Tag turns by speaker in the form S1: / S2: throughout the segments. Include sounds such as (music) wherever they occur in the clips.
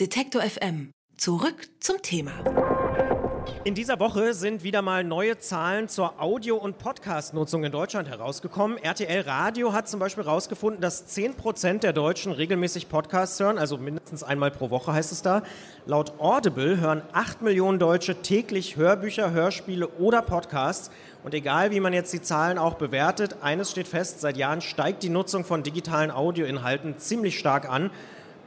S1: Detektor FM. Zurück zum Thema.
S2: In dieser Woche sind wieder mal neue Zahlen zur Audio- und Podcast-Nutzung in Deutschland herausgekommen. RTL Radio hat zum Beispiel herausgefunden, dass 10% der Deutschen regelmäßig Podcasts hören, also mindestens einmal pro Woche heißt es da. Laut Audible hören 8 Millionen Deutsche täglich Hörbücher, Hörspiele oder Podcasts. Und egal, wie man jetzt die Zahlen auch bewertet, eines steht fest, seit Jahren steigt die Nutzung von digitalen Audioinhalten ziemlich stark an.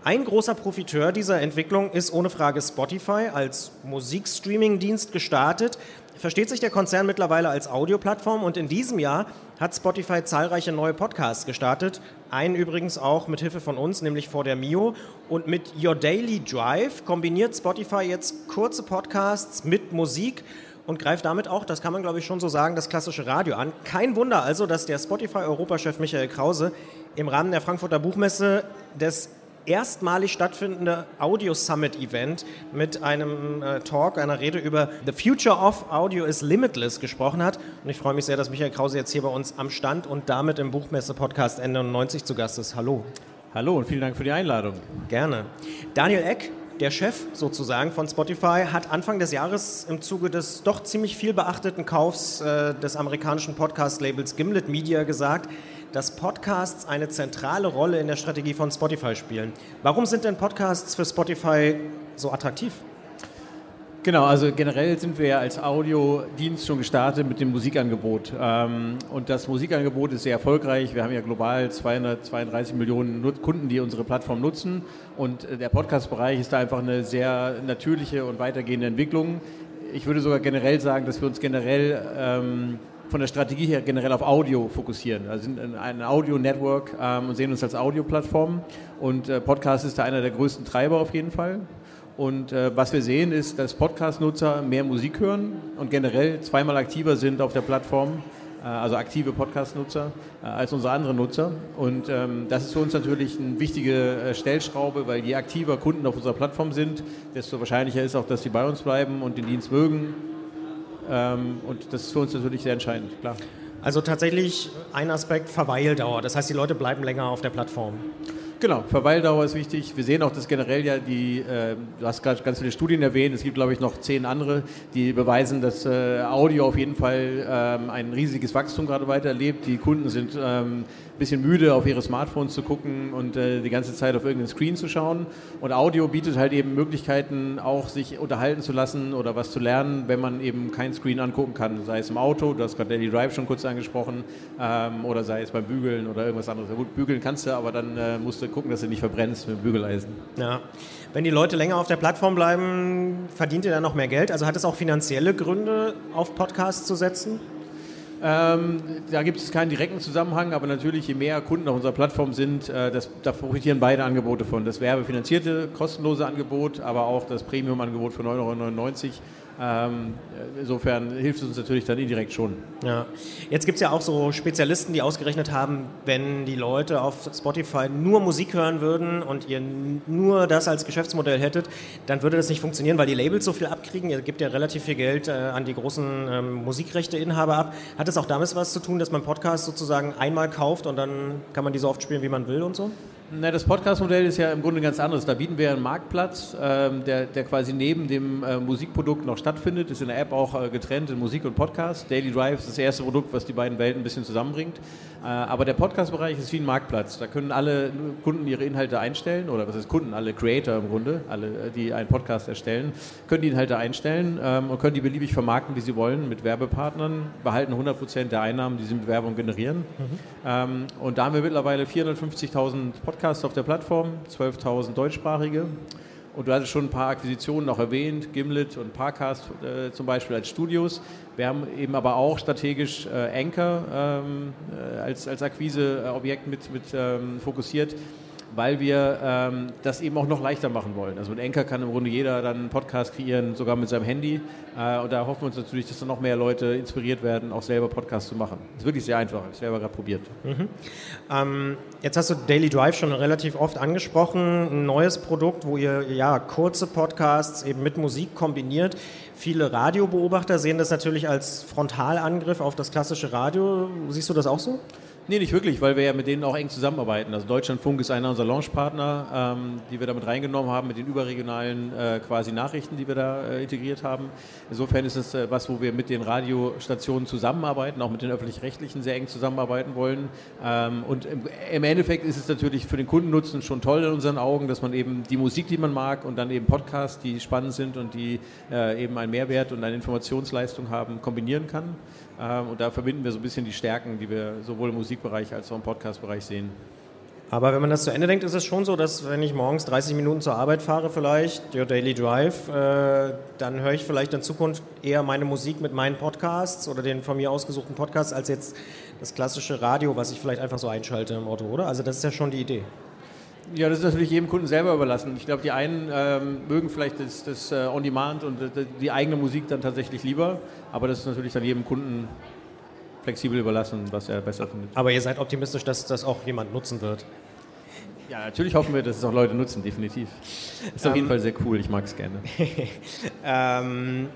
S2: Ein großer Profiteur dieser Entwicklung ist ohne Frage Spotify als Musikstreaming-Dienst gestartet. Versteht sich der Konzern mittlerweile als Audioplattform und in diesem Jahr hat Spotify zahlreiche neue Podcasts gestartet. Einen übrigens auch mit Hilfe von uns, nämlich vor der Mio. Und mit Your Daily Drive kombiniert Spotify jetzt kurze Podcasts mit Musik und greift damit auch, das kann man glaube ich schon so sagen, das klassische Radio an. Kein Wunder also, dass der Spotify-Europachef Michael Krause im Rahmen der Frankfurter Buchmesse des erstmalig stattfindende Audio Summit Event mit einem äh, Talk, einer Rede über The Future of Audio is Limitless gesprochen hat. Und ich freue mich sehr, dass Michael Krause jetzt hier bei uns am Stand und damit im Buchmesse-Podcast N99 zu Gast ist. Hallo.
S3: Hallo und vielen Dank für die Einladung.
S2: Gerne. Daniel Eck, der Chef sozusagen von Spotify hat Anfang des Jahres im Zuge des doch ziemlich viel beachteten Kaufs äh, des amerikanischen Podcast-Labels Gimlet Media gesagt, dass Podcasts eine zentrale Rolle in der Strategie von Spotify spielen. Warum sind denn Podcasts für Spotify so attraktiv?
S3: Genau, also generell sind wir ja als Audiodienst schon gestartet mit dem Musikangebot. Ähm, und das Musikangebot ist sehr erfolgreich. Wir haben ja global 232 Millionen Kunden, die unsere Plattform nutzen. Und äh, der Podcast-Bereich ist da einfach eine sehr natürliche und weitergehende Entwicklung. Ich würde sogar generell sagen, dass wir uns generell ähm, von der Strategie her generell auf Audio fokussieren. Also sind ein Audio-Network ähm, und sehen uns als Audioplattform. Und äh, Podcast ist da einer der größten Treiber auf jeden Fall. Und äh, was wir sehen, ist, dass Podcast-Nutzer mehr Musik hören und generell zweimal aktiver sind auf der Plattform, äh, also aktive Podcast-Nutzer, äh, als unsere anderen Nutzer. Und ähm, das ist für uns natürlich eine wichtige äh, Stellschraube, weil je aktiver Kunden auf unserer Plattform sind, desto wahrscheinlicher ist auch, dass sie bei uns bleiben und den Dienst mögen und das ist für uns natürlich sehr entscheidend, klar.
S2: Also tatsächlich ein Aspekt Verweildauer. Das heißt, die Leute bleiben länger auf der Plattform.
S3: Genau, Verweildauer ist wichtig. Wir sehen auch, dass generell ja die, äh, du hast gerade ganz viele Studien erwähnt, es gibt glaube ich noch zehn andere, die beweisen, dass äh, Audio auf jeden Fall ähm, ein riesiges Wachstum gerade weiter erlebt. Die Kunden sind ähm, bisschen müde, auf ihre Smartphones zu gucken und äh, die ganze Zeit auf irgendeinen Screen zu schauen. Und Audio bietet halt eben Möglichkeiten, auch sich unterhalten zu lassen oder was zu lernen, wenn man eben kein Screen angucken kann. Sei es im Auto, du hast gerade Daily Drive schon kurz angesprochen, ähm, oder sei es beim Bügeln oder irgendwas anderes. Ja, gut, bügeln kannst du, aber dann äh, musst du gucken, dass du nicht verbrennst mit dem Bügeleisen.
S2: Ja. Wenn die Leute länger auf der Plattform bleiben, verdient ihr dann noch mehr Geld? Also hat es auch finanzielle Gründe, auf Podcasts zu setzen?
S3: Ähm, da gibt es keinen direkten Zusammenhang, aber natürlich, je mehr Kunden auf unserer Plattform sind, äh, das, da profitieren beide Angebote von. Das werbefinanzierte, kostenlose Angebot, aber auch das Premium-Angebot für 9,99 Euro insofern hilft es uns natürlich dann indirekt schon.
S2: Ja. Jetzt gibt es ja auch so Spezialisten, die ausgerechnet haben, wenn die Leute auf Spotify nur Musik hören würden und ihr nur das als Geschäftsmodell hättet, dann würde das nicht funktionieren, weil die Labels so viel abkriegen. Ihr gebt ja relativ viel Geld äh, an die großen ähm, Musikrechteinhaber ab. Hat es auch damit was zu tun, dass man Podcasts sozusagen einmal kauft und dann kann man die so oft spielen, wie man will und so?
S3: Na, das Podcast-Modell ist ja im Grunde ganz anderes. Da bieten wir einen Marktplatz, ähm, der, der, quasi neben dem äh, Musikprodukt noch stattfindet. Ist in der App auch äh, getrennt in Musik und Podcast. Daily Drive ist das erste Produkt, was die beiden Welten ein bisschen zusammenbringt. Äh, aber der Podcast-Bereich ist wie ein Marktplatz. Da können alle Kunden ihre Inhalte einstellen, oder was heißt Kunden? Alle Creator im Grunde, alle, äh, die einen Podcast erstellen, können die Inhalte einstellen ähm, und können die beliebig vermarkten, wie sie wollen, mit Werbepartnern, behalten 100% der Einnahmen, die sie mit Werbung generieren. Mhm. Ähm, und da haben wir mittlerweile 450.000 Podcasts Podcasts auf der Plattform, 12.000 deutschsprachige. Und du hattest schon ein paar Akquisitionen noch erwähnt, Gimlet und Parcast äh, zum Beispiel als Studios. Wir haben eben aber auch strategisch äh, Anchor ähm, äh, als, als Akquiseobjekt mit, mit ähm, fokussiert weil wir ähm, das eben auch noch leichter machen wollen. Also mit Enker kann im Grunde jeder dann einen Podcast kreieren, sogar mit seinem Handy. Äh, und da hoffen wir uns natürlich, dass dann noch mehr Leute inspiriert werden, auch selber Podcasts zu machen. Das ist wirklich sehr einfach. Ich selber gerade probiert.
S2: Mhm. Ähm, jetzt hast du Daily Drive schon relativ oft angesprochen. Ein neues Produkt, wo ihr ja kurze Podcasts eben mit Musik kombiniert. Viele Radiobeobachter sehen das natürlich als Frontalangriff auf das klassische Radio. Siehst du das auch so?
S3: Nee, nicht wirklich, weil wir ja mit denen auch eng zusammenarbeiten. Also Deutschlandfunk ist einer unserer Launchpartner, ähm, die wir damit reingenommen haben mit den überregionalen äh, quasi Nachrichten, die wir da äh, integriert haben. Insofern ist es äh, was, wo wir mit den Radiostationen zusammenarbeiten, auch mit den öffentlich-rechtlichen sehr eng zusammenarbeiten wollen. Ähm, und im, im, Endeffekt ist es natürlich für den Kundennutzen schon toll in unseren Augen, dass man eben die Musik, die man mag und dann eben Podcasts, die spannend sind und die äh, eben einen Mehrwert und eine Informationsleistung haben, kombinieren kann. Ähm, und da verbinden wir so ein bisschen die Stärken, die wir sowohl im Musikbereich als auch im Podcastbereich sehen.
S2: Aber wenn man das zu Ende denkt, ist es schon so, dass wenn ich morgens 30 Minuten zur Arbeit fahre, vielleicht, Your Daily Drive, äh, dann höre ich vielleicht in Zukunft eher meine Musik mit meinen Podcasts oder den von mir ausgesuchten Podcasts, als jetzt das klassische Radio, was ich vielleicht einfach so einschalte im Auto, oder? Also das ist ja schon die Idee.
S3: Ja, das ist natürlich jedem Kunden selber überlassen. Ich glaube, die einen ähm, mögen vielleicht das, das uh, On-Demand und die eigene Musik dann tatsächlich lieber, aber das ist natürlich dann jedem Kunden flexibel überlassen, was er besser findet.
S2: Aber ihr seid optimistisch, dass das auch jemand nutzen wird?
S3: Ja, natürlich hoffen wir, dass es auch Leute nutzen, definitiv. Ist auf jeden ähm, Fall sehr cool, ich mag es gerne. (laughs) (laughs)
S2: ähm,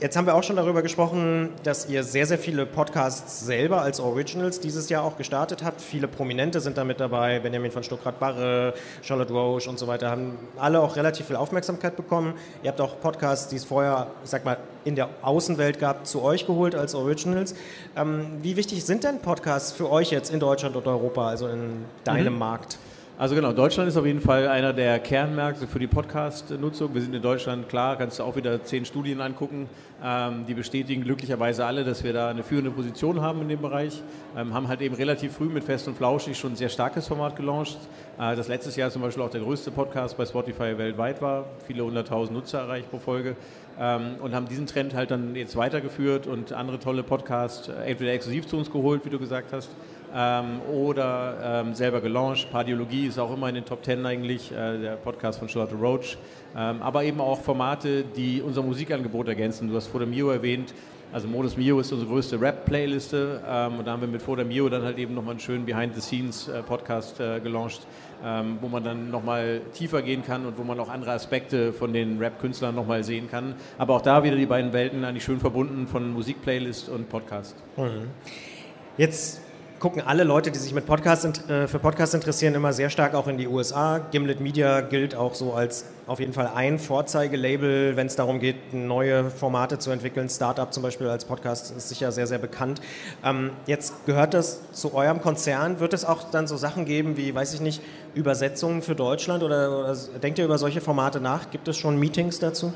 S2: Jetzt haben wir auch schon darüber gesprochen, dass ihr sehr, sehr viele Podcasts selber als Originals dieses Jahr auch gestartet habt. Viele Prominente sind da mit dabei, Benjamin von Stuckrad-Barre, Charlotte Roche und so weiter, haben alle auch relativ viel Aufmerksamkeit bekommen. Ihr habt auch Podcasts, die es vorher, ich sag mal, in der Außenwelt gab, zu euch geholt als Originals. Ähm, wie wichtig sind denn Podcasts für euch jetzt in Deutschland und Europa, also in deinem mhm. Markt?
S3: Also genau, Deutschland ist auf jeden Fall einer der Kernmärkte für die Podcast-Nutzung. Wir sind in Deutschland, klar, kannst du auch wieder zehn Studien angucken, ähm, die bestätigen glücklicherweise alle, dass wir da eine führende Position haben in dem Bereich. Ähm, haben halt eben relativ früh mit Fest und Flauschig schon ein sehr starkes Format gelauncht. Äh, das letztes Jahr zum Beispiel auch der größte Podcast bei Spotify weltweit war, viele hunderttausend Nutzer erreicht pro Folge. Ähm, und haben diesen Trend halt dann jetzt weitergeführt und andere tolle Podcasts äh, entweder exklusiv zu uns geholt, wie du gesagt hast, ähm, oder ähm, selber gelauncht. Pardiologie ist auch immer in den Top Ten eigentlich, äh, der Podcast von Charlotte Roach. Ähm, aber eben auch Formate, die unser Musikangebot ergänzen. Du hast Foda Mio erwähnt. Also Modus Mio ist unsere größte Rap-Playliste ähm, und da haben wir mit Foda Mio dann halt eben nochmal einen schönen Behind-the-Scenes-Podcast äh, äh, gelauncht, ähm, wo man dann nochmal tiefer gehen kann und wo man auch andere Aspekte von den Rap-Künstlern nochmal sehen kann. Aber auch da wieder die beiden Welten eigentlich schön verbunden von Musik-Playlist und Podcast. Mhm.
S2: Jetzt gucken alle Leute, die sich mit Podcasts, äh, für Podcasts interessieren, immer sehr stark auch in die USA. Gimlet Media gilt auch so als auf jeden Fall ein Vorzeigelabel, wenn es darum geht, neue Formate zu entwickeln. Startup zum Beispiel als Podcast ist sicher sehr, sehr bekannt. Ähm, jetzt gehört das zu eurem Konzern. Wird es auch dann so Sachen geben wie, weiß ich nicht, Übersetzungen für Deutschland oder denkt ihr über solche Formate nach? Gibt es schon Meetings dazu?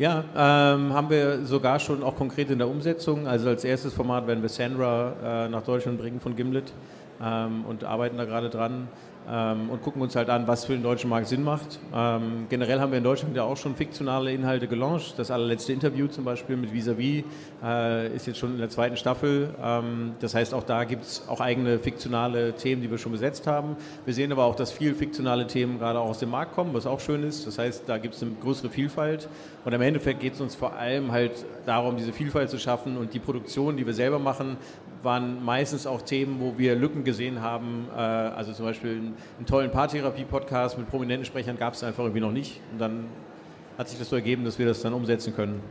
S3: Ja, ähm, haben wir sogar schon auch konkret in der Umsetzung. Also als erstes Format werden wir Sandra äh, nach Deutschland bringen von Gimlet ähm, und arbeiten da gerade dran ähm, und gucken uns halt an, was für den deutschen Markt Sinn macht. Ähm, generell haben wir in Deutschland ja auch schon fiktionale Inhalte gelauncht. Das allerletzte Interview zum Beispiel mit Visavi äh, ist jetzt schon in der zweiten Staffel. Ähm, das heißt, auch da gibt es auch eigene fiktionale Themen, die wir schon besetzt haben. Wir sehen aber auch, dass viel fiktionale Themen gerade auch aus dem Markt kommen, was auch schön ist. Das heißt, da gibt es eine größere Vielfalt. Und im Endeffekt geht es uns vor allem halt darum, diese Vielfalt zu schaffen und die Produktion, die wir selber machen, waren meistens auch Themen, wo wir Lücken gesehen haben. Äh, also zum Beispiel einen, einen tollen Paartherapie-Podcast mit prominenten Sprechern gab es einfach irgendwie noch nicht. Und dann hat sich das so ergeben, dass wir das dann umsetzen können.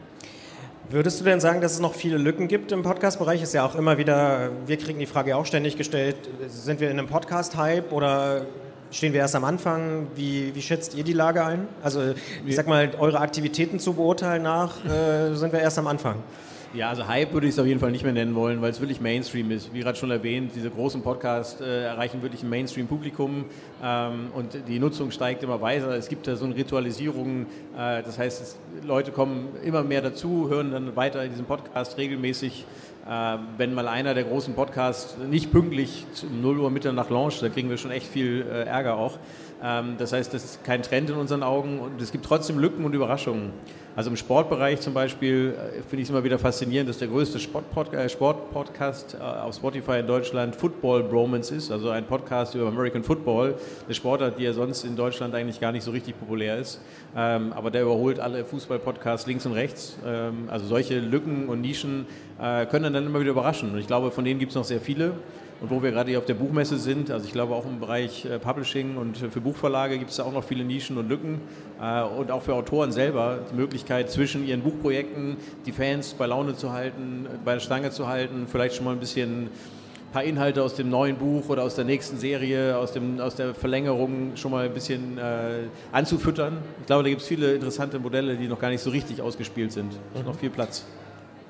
S2: Würdest du denn sagen, dass es noch viele Lücken gibt im Podcast-Bereich? Ist ja auch immer wieder, wir kriegen die Frage auch ständig gestellt, sind wir in einem Podcast-Hype oder stehen wir erst am Anfang? Wie, wie schätzt ihr die Lage ein? Also ich sag mal, eure Aktivitäten zu beurteilen nach, äh, sind wir erst am Anfang.
S3: Ja, also Hype würde ich es auf jeden Fall nicht mehr nennen wollen, weil es wirklich Mainstream ist. Wie gerade schon erwähnt, diese großen Podcasts äh, erreichen wirklich ein Mainstream-Publikum ähm, und die Nutzung steigt immer weiter. Es gibt da so eine Ritualisierung, äh, das heißt, es, Leute kommen immer mehr dazu, hören dann weiter in diesem Podcast regelmäßig. Äh, wenn mal einer der großen Podcasts nicht pünktlich um 0 Uhr Mitternacht launcht, dann kriegen wir schon echt viel äh, Ärger auch. Ähm, das heißt, das ist kein Trend in unseren Augen und es gibt trotzdem Lücken und Überraschungen. Also im Sportbereich zum Beispiel äh, finde ich es immer wieder faszinierend, dass der größte äh, Sportpodcast äh, auf Spotify in Deutschland Football Bromance ist, also ein Podcast über American Football, eine Sportart, die ja sonst in Deutschland eigentlich gar nicht so richtig populär ist. Ähm, aber der überholt alle Fußball-Podcasts links und rechts. Ähm, also solche Lücken und Nischen können dann immer wieder überraschen. Und ich glaube, von denen gibt es noch sehr viele. Und wo wir gerade hier auf der Buchmesse sind, also ich glaube auch im Bereich äh, Publishing und für Buchverlage gibt es da auch noch viele Nischen und Lücken äh, und auch für Autoren selber die Möglichkeit zwischen ihren Buchprojekten die Fans bei Laune zu halten, bei der Stange zu halten, vielleicht schon mal ein bisschen paar Inhalte aus dem neuen Buch oder aus der nächsten Serie, aus, dem, aus der Verlängerung schon mal ein bisschen äh, anzufüttern. Ich glaube, da gibt es viele interessante Modelle, die noch gar nicht so richtig ausgespielt sind. Es ist noch viel Platz.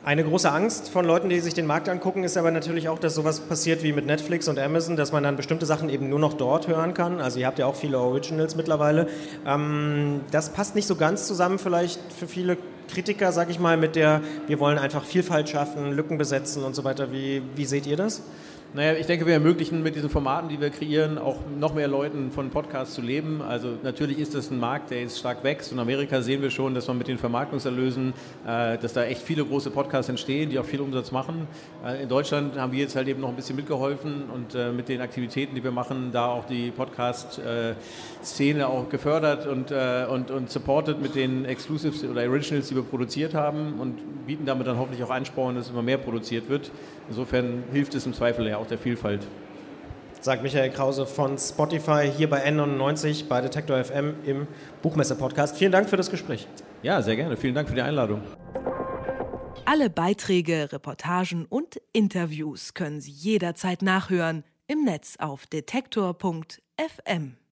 S2: Eine große Angst von Leuten, die sich den Markt angucken, ist aber natürlich auch, dass sowas passiert wie mit Netflix und Amazon, dass man dann bestimmte Sachen eben nur noch dort hören kann. Also ihr habt ja auch viele Originals mittlerweile. Ähm, das passt nicht so ganz zusammen vielleicht für viele Kritiker, sag ich mal, mit der, wir wollen einfach Vielfalt schaffen, Lücken besetzen und so weiter. Wie, wie seht ihr das?
S3: Naja, ich denke, wir ermöglichen mit diesen Formaten, die wir kreieren, auch noch mehr Leuten von Podcasts zu leben. Also natürlich ist das ein Markt, der jetzt stark wächst. In Amerika sehen wir schon, dass man mit den Vermarktungserlösen, äh, dass da echt viele große Podcasts entstehen, die auch viel Umsatz machen. Äh, in Deutschland haben wir jetzt halt eben noch ein bisschen mitgeholfen und äh, mit den Aktivitäten, die wir machen, da auch die Podcast-Szene auch gefördert und, äh, und, und supported mit den Exclusives oder Originals, die wir produziert haben und bieten damit dann hoffentlich auch Ansporn, dass immer mehr produziert wird. Insofern hilft es im Zweifel ja auch der Vielfalt.
S2: Sagt Michael Krause von Spotify hier bei N99 bei Detektor FM im Buchmesse-Podcast. Vielen Dank für das Gespräch.
S3: Ja, sehr gerne. Vielen Dank für die Einladung.
S1: Alle Beiträge, Reportagen und Interviews können Sie jederzeit nachhören im Netz auf detektor.fm.